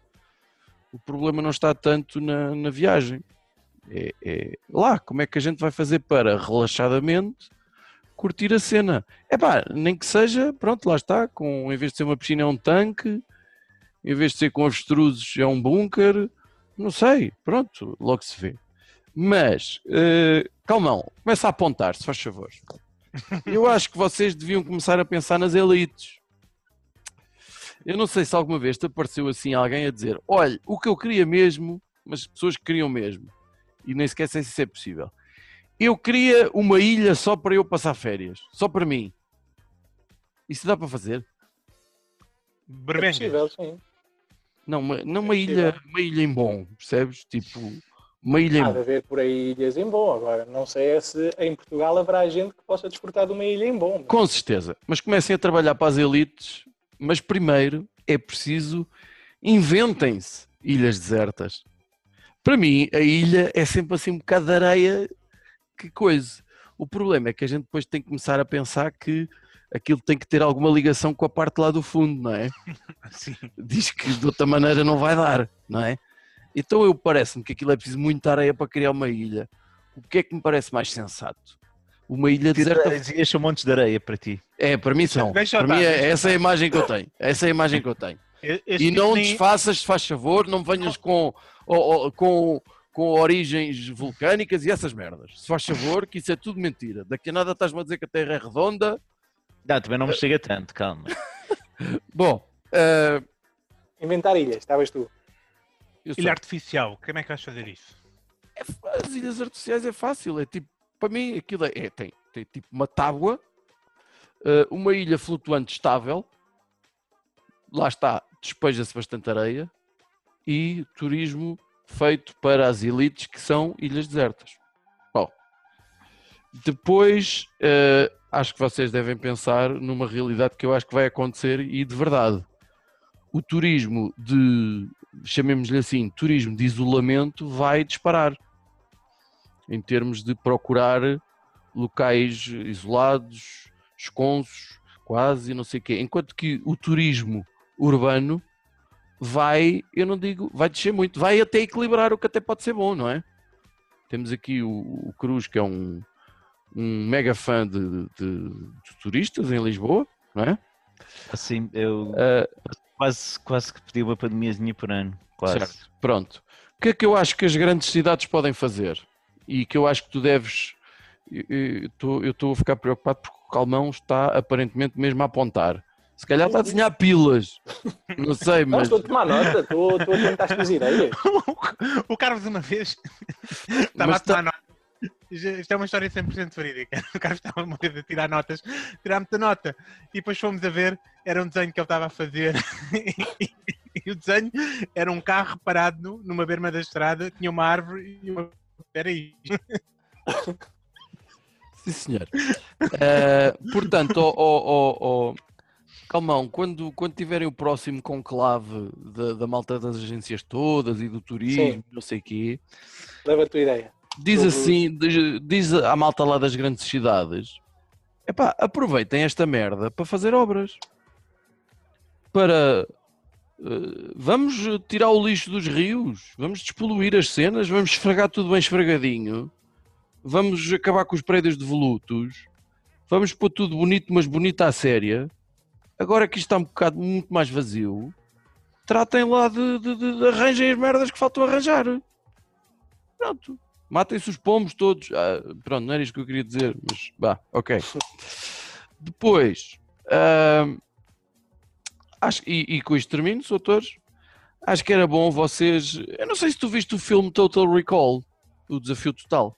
O problema não está tanto na, na viagem. É, é lá, como é que a gente vai fazer para relaxadamente curtir a cena? É pá, nem que seja, pronto, lá está, com, em vez de ser uma piscina é um tanque, em vez de ser com avestruzes é um bunker, não sei, pronto, logo se vê. Mas, eh, calmão, começa a apontar, se faz favor. Eu acho que vocês deviam começar a pensar nas elites. Eu não sei se alguma vez te apareceu assim alguém a dizer: olha, o que eu queria mesmo, mas pessoas que queriam mesmo, e nem sequer sei se isso é possível. Eu queria uma ilha só para eu passar férias, só para mim. Isso dá para fazer? É possível, sim. Não, uma, não uma É ilha, uma ilha em bom, percebes? Tipo, uma ilha em Há de bom. haver por aí ilhas em bom. Agora, não sei é se em Portugal haverá gente que possa desfrutar de uma ilha em bom. Com certeza. Mas comecem a trabalhar para as elites, mas primeiro é preciso inventem-se ilhas desertas. Para mim, a ilha é sempre assim um bocado de areia, que coisa. O problema é que a gente depois tem que começar a pensar que aquilo tem que ter alguma ligação com a parte lá do fundo, não é? [LAUGHS] Sim. diz que de outra maneira não vai dar, não é? Então eu parece-me que aquilo é preciso muita areia para criar uma ilha. O que é que me parece mais sensato? Uma ilha deserta. Dizias são montes de areia para ti. É, para mim são. Deixa Para mim é- essa é a imagem que eu tenho. Essa é a imagem que eu tenho. Este E não desfaças, se faz favor, não venhas com, com, com origens vulcânicas e essas merdas. Se faz favor, que isso é tudo mentira. Daqui a nada estás-me a dizer que a Terra é redonda. Não, também não me chega tanto, calma. [LAUGHS] Bom, eh, Inventar ilhas, estavas tu. Ilha artificial, como é que vais fazer isso? É as ilhas artificiais é fácil, é tipo, para mim aquilo é, é- tem, tem tipo uma tábua, eh, uma ilha flutuante estável, lá está, despeja-se bastante areia e turismo feito para as elites que são ilhas desertas. Bom, depois eh, acho que vocês devem pensar numa realidade que eu acho que vai acontecer e de verdade. O turismo de, chamemos-lhe assim, turismo de isolamento vai disparar em termos de procurar locais isolados, esconsos, quase, não sei o quê. Enquanto que o turismo urbano vai, eu não digo, vai descer muito, vai até equilibrar, o que até pode ser bom, não é? Temos aqui o, o Cruz, que é um, um mega fã de, de- de turistas em Lisboa, não é? Assim, eu Ah, quase, quase que pedi uma pandemiazinha por ano. Quase. Certo. Pronto. O que é que eu acho que as grandes cidades podem fazer? E que eu acho que tu deves. Eu estou a ficar preocupado porque o Calmão está aparentemente mesmo a apontar. Se calhar está a desenhar pilas. Não sei, Não, mas. estou a tomar nota, estou, estou a tentar as tuas ideias. [LAUGHS] o Carlos uma vez [LAUGHS] estava Mas a tomar nota. Isto é uma história 100% verídica. [LAUGHS] O Carlos estava uma vez a tirar notas, tirar muita nota. E depois fomos a ver, era um desenho que ele estava a fazer. e o desenho era um carro parado numa berma da estrada, tinha uma árvore e uma. Era isto. [LAUGHS] Sim, senhor. Eh, portanto, ó, ó, ó, Calmão, quando, quando tiverem o próximo conclave da, da malta das agências todas e do turismo, Sim. não sei o quê, Leva a tua ideia. diz assim, diz, diz à malta lá das grandes cidades, epá, aproveitem esta merda para fazer obras. Para... eh, vamos tirar o lixo dos rios, vamos despoluir as cenas, vamos esfregar tudo bem esfregadinho, vamos acabar com os prédios devolutos, vamos pôr tudo bonito, mas bonito à séria. Agora que isto está um bocado muito mais vazio, tratem lá de, de, de- arranjem as merdas que faltam arranjar. Pronto. Matem-se os pombos todos. Ah, pronto, não era isto que eu queria dizer, mas vá, ok. [LAUGHS] Depois, ahm, acho, e, e com isto termino, doutores. Acho que era bom vocês. Eu não sei se tu viste o filme Total Recall, o desafio total.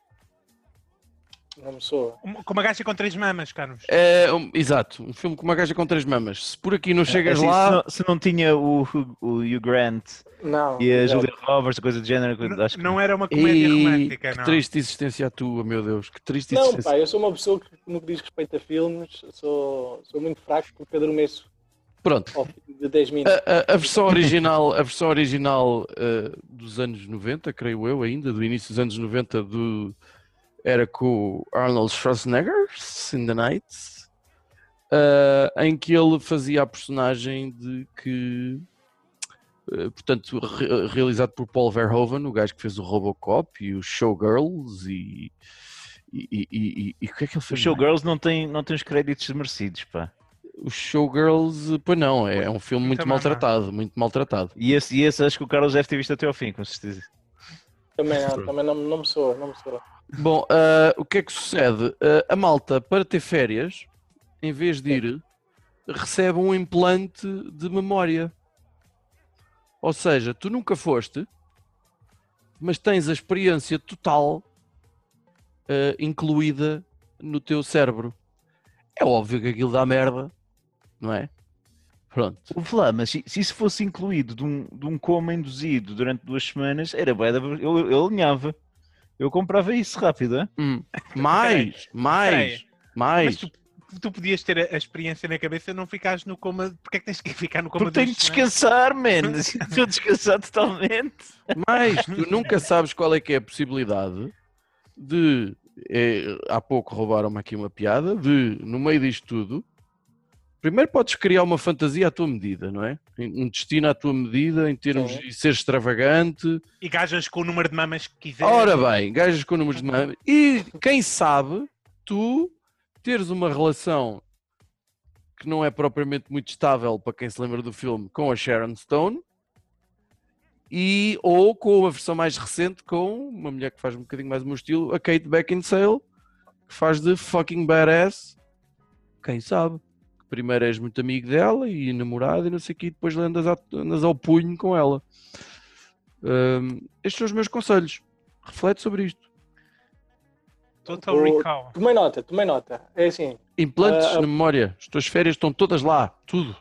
Não me soa. Um- Com uma gaja com três mamas, Carlos. É, um- exato, um filme com uma gaja com três mamas. Se por aqui não chegas Assim, lá. se, não, se não tinha o, Hugh- o Hugh Grant Não. e a não. Julia Roberts, coisa do género, N- acho que Não era uma comédia Ei, romântica, que não. triste existência a tua, meu Deus, que triste Não, existência. pá, eu sou uma pessoa que, no que diz respeito a filmes, sou, sou muito fraco porque adormeço Pronto, de 10 minutos. a, a- a versão original, a versão original eh, dos anos 90, creio eu ainda, do início dos anos 90, do, era com o Arnold Schwarzenegger, in the Night, eh, em que ele fazia a personagem de que, eh, portanto, re- realizado por Paul Verhoeven, o gajo que fez o Robocop e os Showgirls e... E, e, e- e o que é que ele fez? mais? Showgirls não têm, não têm os créditos merecidos, pá. Os Showgirls, pois não, é, é um filme muito mama. maltratado, muito maltratado. E esse, e esse acho que o Carlos deve ter visto até ao fim, com certeza. Também não, também não, não me soa, não me soa. Bom, ah, o que é que sucede? Ah, a malta, para ter férias, em vez de ir, recebe um implante de memória. Ou seja, tu nunca foste, mas tens a experiência total ah, incluída no teu cérebro. É óbvio que aquilo dá merda, não é? Pronto. Ouve lá, mas se, se isso fosse incluído de um, de um coma induzido durante duas semanas, era bué da- eu, eu alinhava. Eu comprava isso rápido, é? Hum, [LAUGHS] Mais, mais, Mas mais. tu, tu podias ter a, a experiência na cabeça e não ficares no coma. Porquê é que tens que [LAUGHS] ficar no coma Porque tenho de duas semanas? descansar, man. Estou [LAUGHS] a descansar totalmente. Mas tu nunca sabes qual é que é a possibilidade de. eh, há pouco roubaram-me aqui uma piada. De, no meio disto tudo, primeiro podes criar uma fantasia à tua medida, não é? Um destino à tua medida, em termos Sim. de ser extravagante. E gajas com o número de mamas que quiseres. Ora bem, gajas com números de mama. E quem sabe tu teres uma relação que não é propriamente muito estável para quem se lembra do filme com a Sharon Stone e ou com a versão mais recente com uma mulher que faz um bocadinho mais o meu estilo, a Kate Beckinsale, que faz de fucking badass. Quem sabe? Primeiro és muito amigo dela e namorado e não sei o que, depois andas, a- andas ao punho com ela. Hum, estes são os meus conselhos. Reflete sobre isto. Total recall. Tomei nota, tomei nota. É assim, Implantes Ah, na memória. As tuas férias estão todas lá. Tudo.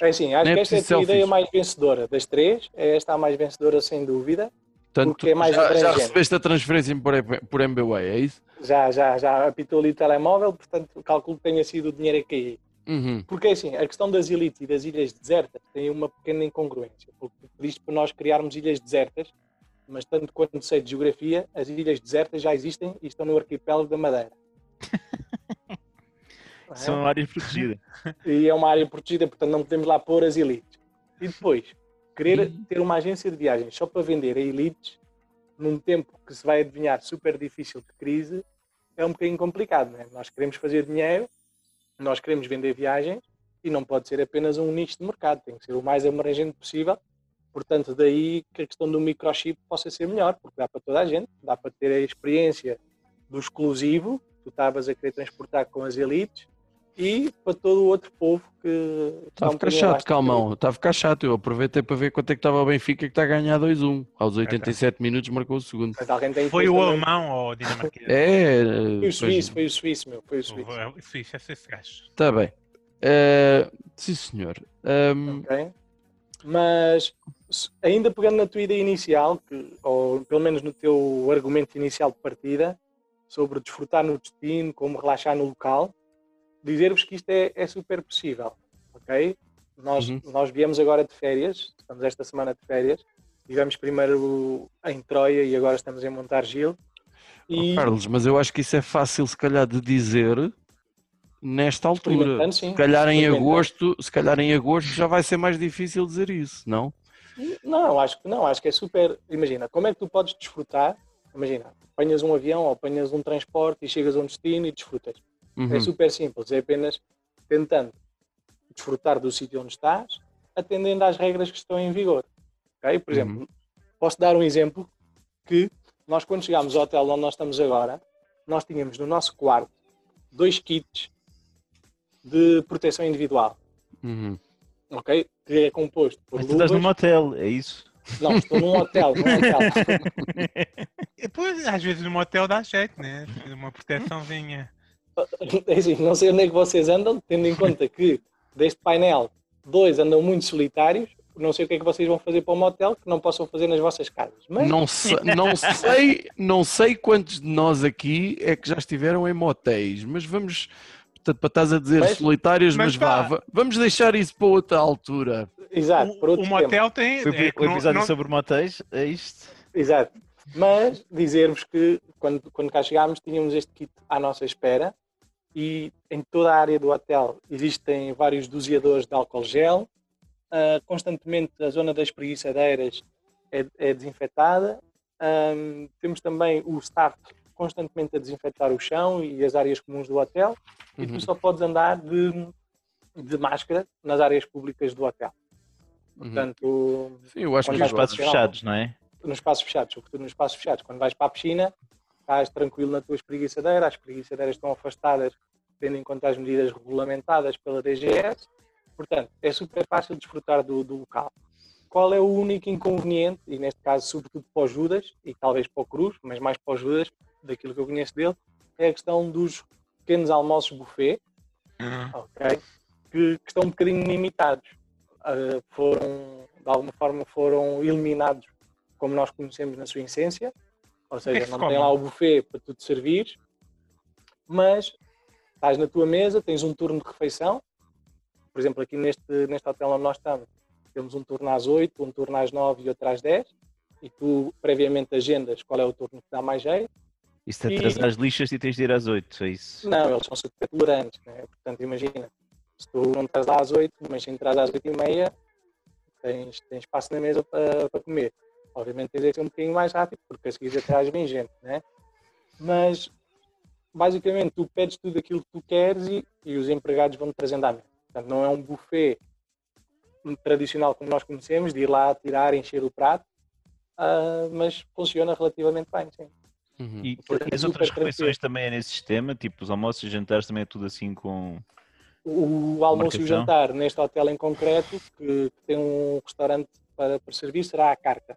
é assim, acho Nem que esta é a tua ideia selfies. mais vencedora das três. É esta a mais vencedora, sem dúvida. Portanto, Porque é mais já, já recebeste a transferência por, por MBWay, é isso? Já, já, já apitou ali o telemóvel, portanto, calculo que tenha sido o dinheiro a cair. Uhum. Porque é assim, a questão das elites e das ilhas desertas tem uma pequena incongruência. Porque pediste para nós criarmos ilhas desertas, mas tanto quanto sei de geografia, as ilhas desertas já existem e estão no arquipélago da Madeira. É? [LAUGHS] São áreas protegidas. [LAUGHS] E é uma área protegida, portanto não podemos lá pôr as elites. E depois, querer ter uma agência de viagens só para vender a elites, num tempo que se vai adivinhar super difícil de crise, é um bocadinho complicado. Não é? Nós queremos fazer dinheiro, nós queremos vender viagens e não pode ser apenas um nicho de mercado, tem que ser o mais abrangente possível. Portanto, daí que a questão do microchip possa ser melhor, porque dá para toda a gente, dá para ter a experiência do exclusivo, tu estavas a querer transportar com as elites, e para todo o outro povo que Está a um ficar chato, calmão. Está a ficar chato. Eu aproveitei para ver quanto é que estava o Benfica que está a ganhar 2-1. Aos 87 minutos marcou o segundo. Foi o também- alemão ou o dinamarquês? É. Foi o suíço, foi o suíço, meu, foi o suíço. O Suíço, é esse gajo. Está bem. Eh, sim, senhor. Ahm, Ok? Mas ainda pegando na tua ideia inicial, que, ou pelo menos no teu argumento inicial de partida, sobre desfrutar no destino, como relaxar no local, dizer-vos que isto é, é super possível. ok? Nós, Uhum. nós viemos agora de férias, estamos esta semana de férias, estivemos primeiro em Troia e agora estamos em Montargil. E Oh, Carlos, mas eu acho que isso é fácil, se calhar, de dizer nesta altura. Se calhar em agosto, se calhar em agosto já vai ser mais difícil dizer isso, não? Não, acho que não, acho que é super. Imagina, como é que tu podes desfrutar? Imagina, apanhas um avião ou apanhas um transporte e chegas a um destino e desfrutas. Uhum. É super simples, é apenas tentando desfrutar do sítio onde estás, atendendo às regras que estão em vigor. ok? Por exemplo, posso dar um exemplo que nós quando chegámos ao hotel onde nós estamos agora, nós tínhamos no nosso quarto dois kits de proteção individual, Uhum. ok? Que é composto por Mas tu estás num luvas. motel, é isso? Não, estou num hotel, num hotel. [LAUGHS] Depois, às vezes, no motel dá jeito, né? Uma proteçãozinha. [LAUGHS] É assim, não sei onde é que vocês andam, tendo em conta que deste painel dois andam muito solitários, não sei o que é que vocês vão fazer para o motel que não possam fazer nas vossas casas. Mas Não, se- não sei, não sei quantos de nós aqui é que já estiveram em motéis, mas vamos portanto, para estás a dizer Mas- solitários, mas, mas vá, vá. va- vamos deixar isso para outra altura. exato, O, outro o motel tem. Foi é o não- episódio não- sobre motéis, é isto? Exato. Mas dizer-vos que quando, quando cá chegámos tínhamos este kit à nossa espera e em toda a área do hotel existem vários doseadores de álcool gel. ah, constantemente a zona das preguiçadeiras é, é desinfetada. Ahm, temos também o staff constantemente a desinfetar o chão e as áreas comuns do hotel. E Uhum. tu só podes andar de, de máscara nas áreas públicas do hotel. Uhum. Portanto, Sim, eu acho que Nos espaços fechados, não é? nos espaços fechados, sobretudo nos espaços fechados. Quando vais para a piscina, estás tranquilo na tua espreguiçadeira, as espreguiçadeiras estão afastadas, tendo em conta as medidas regulamentadas pela DGS. Portanto, é super fácil desfrutar do, do local. Qual é o único inconveniente, e neste caso, sobretudo para o Judas, e talvez para o Cruz, mas mais para o Judas, daquilo que eu conheço dele, é a questão dos pequenos almoços buffet, ok? Que, que estão um bocadinho limitados. Ah, foram, de alguma forma, foram eliminados como nós conhecemos na sua essência, ou é seja, se não tem lá o buffet para tu te servires, mas estás na tua mesa, tens um turno de refeição, por exemplo, aqui neste, neste hotel onde nós estamos, temos um turno às 8, um turno às 9 e outro às 10, e tu previamente agendas qual é o turno que dá mais jeito, E se te atrasar as lixas e tens de ir às 8, é isso? Não, eles são super tolerantes, né? portanto imagina, se tu não estás lá às 8, mas se entras às 8 e meia, tens, tens espaço na mesa para, para comer. Obviamente tens de ser um bocadinho mais rápido, porque a seguir traz bem gente, né? Mas basicamente tu pedes tudo aquilo que tu queres e, e os empregados vão-te trazendo à mesa. Portanto, não é um buffet tradicional como nós conhecemos, de ir lá tirar, encher o prato, ah, mas funciona relativamente bem, sim. Uhum. E, Portanto, e as outras tranquilo. refeições também é nesse sistema? Tipo, os almoços e jantares também é tudo assim com... O almoço e o jantar neste hotel em concreto, que, que tem um restaurante para, para servir, será a carta.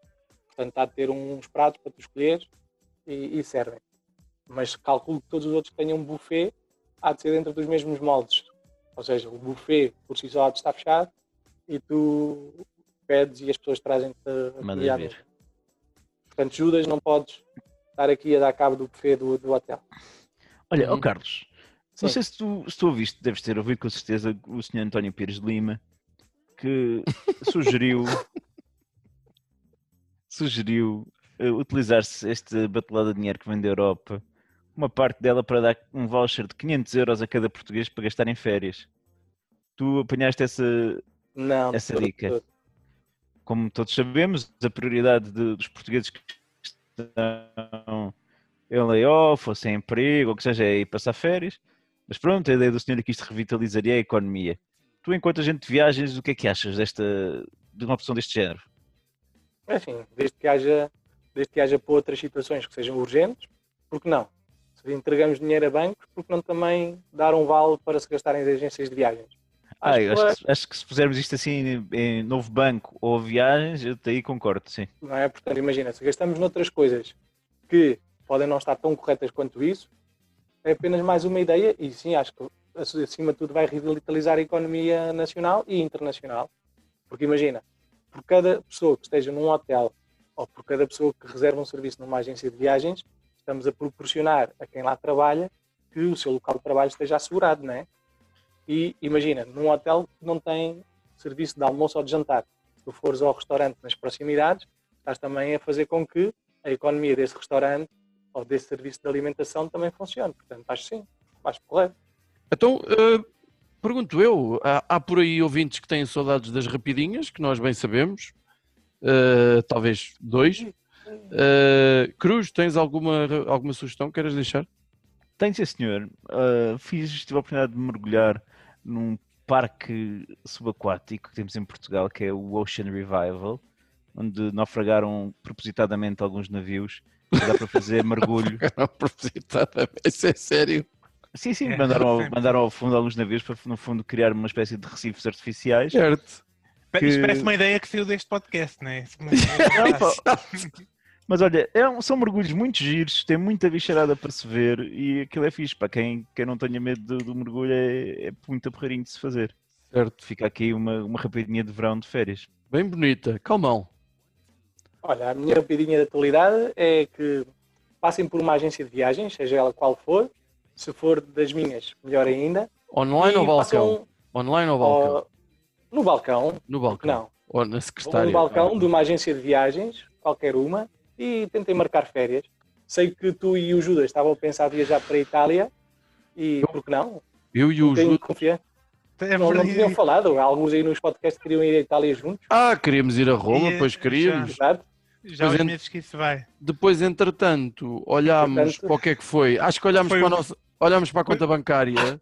Portanto, há de ter uns pratos para tu escolheres e, e servem. Mas calculo que todos os outros que tenham um buffet, há de ser dentro dos mesmos moldes. Ou seja, o buffet por si só há de estar fechado e tu pedes e as pessoas trazem-te a Manda. Portanto, Judas, não podes estar aqui a dar cabo do buffet do, do hotel. Olha, Uhum. Carlos, não Sim. sei se tu, se tu ouviste, deves ter ouvido com certeza o Sr. António Pires de Lima, que [LAUGHS] sugeriu sugeriu eh, utilizar-se esta batelada de dinheiro que vem da Europa, uma parte dela para dar um voucher de 500 euros a cada português para gastar em férias. Tu apanhaste essa, Não, Essa dica. de todo. como todos sabemos, a prioridade de- dos portugueses que estão em layoff ou sem emprego, ou que seja, é ir passar férias. Mas pronto, a ideia do senhor é que isto revitalizaria a economia. Tu, enquanto agente de viagens, o que é que achas desta, de uma opção deste género? É assim, desde que haja, desde que haja para outras situações que sejam urgentes, porque não? Se entregamos dinheiro a bancos, porque não também dar um vale para se gastarem as agências de viagens? Ah, Acho que acho, que, acho que se pusermos isto assim em novo banco ou viagens, eu daí concordo, sim. não é? Portanto, imagina, se gastamos noutras coisas que podem não estar tão corretas quanto isso, é apenas mais uma ideia e sim, acho que acima de tudo vai revitalizar a economia nacional e internacional. Porque imagina, por cada pessoa que esteja num hotel ou por cada pessoa que reserva um serviço numa agência de viagens, estamos a proporcionar a quem lá trabalha que o seu local de trabalho esteja assegurado, não é? E imagina, num hotel que não tem serviço de almoço ou de jantar. Se tu fores ao restaurante nas proximidades, estás também a fazer com que a economia desse restaurante ou desse serviço de alimentação também funcione. Portanto, acho sim, acho correto. Então, eh, pergunto eu, há, há por aí ouvintes que têm saudades das rapidinhas, que nós bem sabemos, Eh, talvez dois. Eh, Cruz, tens alguma, alguma sugestão que queiras deixar? Tenho, sim, senhor. Uh, fiz, tive a oportunidade de mergulhar num parque subaquático que temos em Portugal, que é o Ocean Revival, onde naufragaram propositadamente alguns navios. Dá para fazer [LAUGHS] mergulho. Propositadamente, isso é sério. Sim, sim, É. mandaram ao, [LAUGHS] mandaram ao fundo alguns navios para, no fundo, criar uma espécie de recifes artificiais. Certo. Pa- Isto que- parece uma ideia que saiu deste podcast, não é? [LAUGHS] Não, pá. Mas olha, é um- são mergulhos muito giros, tem muita bicharada para se ver e aquilo é fixe. Para quem, quem não tenha medo do, do mergulho, é, é muito porreirinho de se fazer. Certo. Fica aqui uma, uma rapidinha de verão de férias. Bem bonita. Calmão. Olha, a minha rapidinha da atualidade é que passem por uma agência de viagens, seja ela qual for. Se for das minhas, melhor ainda. Online E ou balcão? passam Online ou balcão? ao- no balcão, No balcão. não. Ou na secretária? no balcão de uma agência de viagens, qualquer uma, e tentem marcar férias. Sei que tu e o Judas estavam a pensar viajar para a Itália e por que não? Eu e o Tenho Ju... confiança. É Não, não tinham falado, alguns aí nos podcasts queriam ir à Itália juntos, Ah, queríamos ir a Roma, E, pois queríamos. exato? Já ent- meses que isso vai. Depois, entretanto, olhámos Entretanto- para o que é que foi. Acho que olhámos Foi para a o- nossa... olhámos para a conta bancária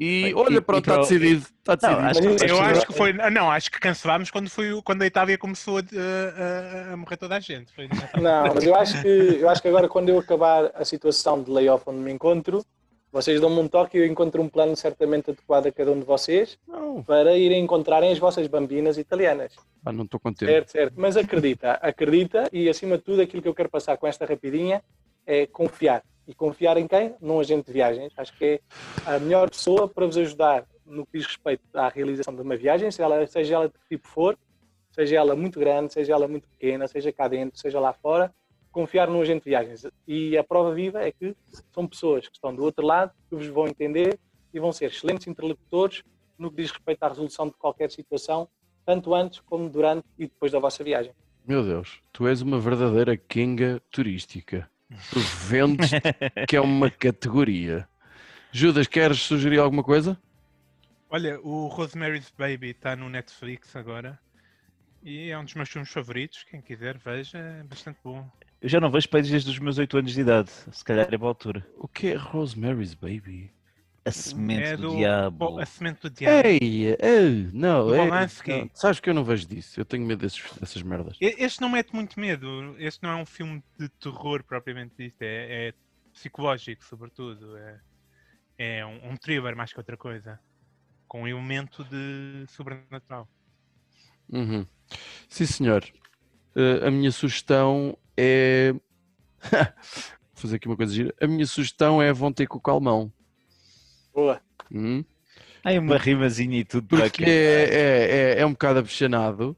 e olha, pronto, para está o- decidido. Está decidido. acho Mas que- Eu Acho que- acho foi. ah, Não, acho que cancelámos quando, foi, quando a Itália começou a, a- a- morrer toda a gente. Foi Natal. Não, mas eu acho que eu acho que agora quando eu acabar a situação de layoff onde me encontro, vocês dão-me um toque e eu encontro um plano certamente adequado a cada um de vocês Não, para irem encontrarem as vossas bambinas italianas. pá, não estou contente. Certo, certo. Mas acredita, acredita e acima de tudo aquilo que eu quero passar com esta rapidinha é confiar. E confiar em quem? Num agente de viagens. Acho que é a melhor pessoa para vos ajudar no que diz respeito à realização de uma viagem, seja ela, seja ela de que tipo for, seja ela muito grande, seja ela muito pequena, seja cá dentro, seja lá fora, confiar num agente de viagens. E a prova viva é que são pessoas que estão do outro lado, que vos vão entender e vão ser excelentes interlocutores no que diz respeito à resolução de qualquer situação, tanto antes como durante e depois da vossa viagem. Meu Deus, tu és uma verdadeira kinga turística. Tu vendes que é uma categoria. Judas, queres sugerir alguma coisa? Olha, o Rosemary's Baby está no Netflix agora. E é um dos meus filmes favoritos. Quem quiser, veja. É bastante bom. Eu já não vejo peitos desde os meus 8 anos de idade. Se calhar é boa altura. O que é Rosemary's Baby? A semente é do, do. diabo. Bom, a Semente do Diabo. Ei, ei, não, Do ei, Polanski. não. Sabes que eu não vejo disso. Eu tenho medo desses, dessas merdas. Este não mete muito medo. Este não é um filme de terror propriamente dito. É, é psicológico, sobretudo. É, é um, um thriller mais que outra coisa. Com um elemento de sobrenatural. Uhum. Sim, senhor. Eh, a minha sugestão é. [LAUGHS] Vou fazer aqui uma coisa gira. A minha sugestão é vão ter com o calmão. Boa. Hum? Ai, uma rimazinha e tudo para Porque aqui. é, é, é, é um bocado apaixonado,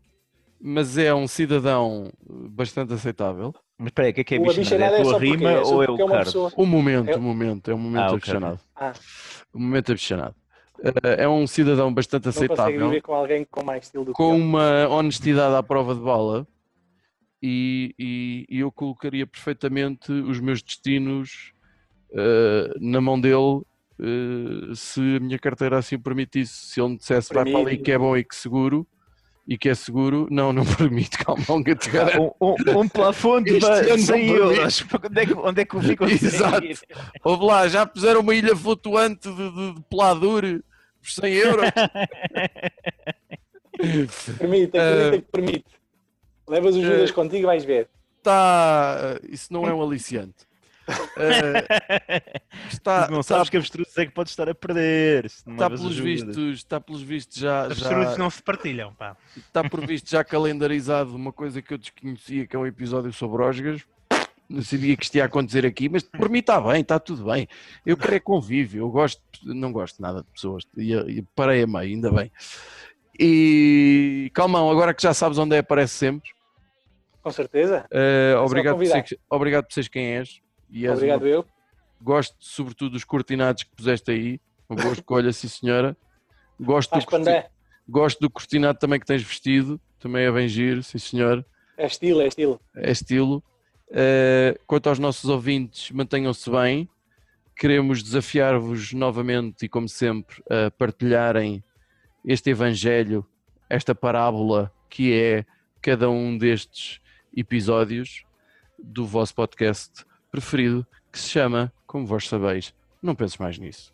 mas é um cidadão bastante aceitável. Mas espera aí, o que é que é abichanado É a é tua rima é ou é o uma caro? pessoa. O momento, É- o momento, é um momento Ah, apaixonado. Ah, O momento apaixonado. Eh, é um cidadão bastante aceitável. viver com alguém com mais estilo do que com uma honestidade à prova de bala e, e- e eu colocaria perfeitamente os meus destinos eh, na mão dele eh, se a minha carteira assim o permitisse. Se ele me dissesse vai para ali que é bom e que seguro e que é seguro, não, não [LAUGHS] permite, calma, um gato. Um, um, um plafond de Este ano não 100 permite. euros. Onde é que, onde é que [LAUGHS] eu fico? Exato. Ouve lá, já puseram uma ilha flutuante de, de, de Pladur por 100 euros. [LAUGHS] Permite, acredita que permite. Levas os Judas contigo e vais ver. Está, isso não é um aliciante. Eh, está, não está sabes que avestruz é que podes estar a perder. Está pelos vistos, está pelos vistos já, Os já não se partilham, pá. está por visto já calendarizado uma coisa que eu desconhecia que é um episódio sobre Osgas. Não sabia que isto ia acontecer aqui, mas por mim está bem, está tudo bem. Eu quero é convívio, eu gosto, não gosto nada de pessoas e, e parei a meio, ainda bem. E calmão, agora que já sabes onde é, aparece sempre. Com certeza. eh, obrigado, por seres, obrigado por seres quem és. E Obrigado uma- eu. gosto sobretudo dos cortinados que puseste aí. Uma boa escolha, sim senhora. Gosto do, Faz corti- é. gosto do cortinado também que tens vestido. Também é bem giro, sim senhor. É estilo, é estilo. é estilo. Uh, quanto aos nossos ouvintes, mantenham-se bem. Queremos desafiar-vos novamente e, como sempre, a partilharem este Evangelho, esta parábola que é cada um destes episódios do vosso podcast preferido, que se chama, como vós sabeis, Não Penses Mais Nisso.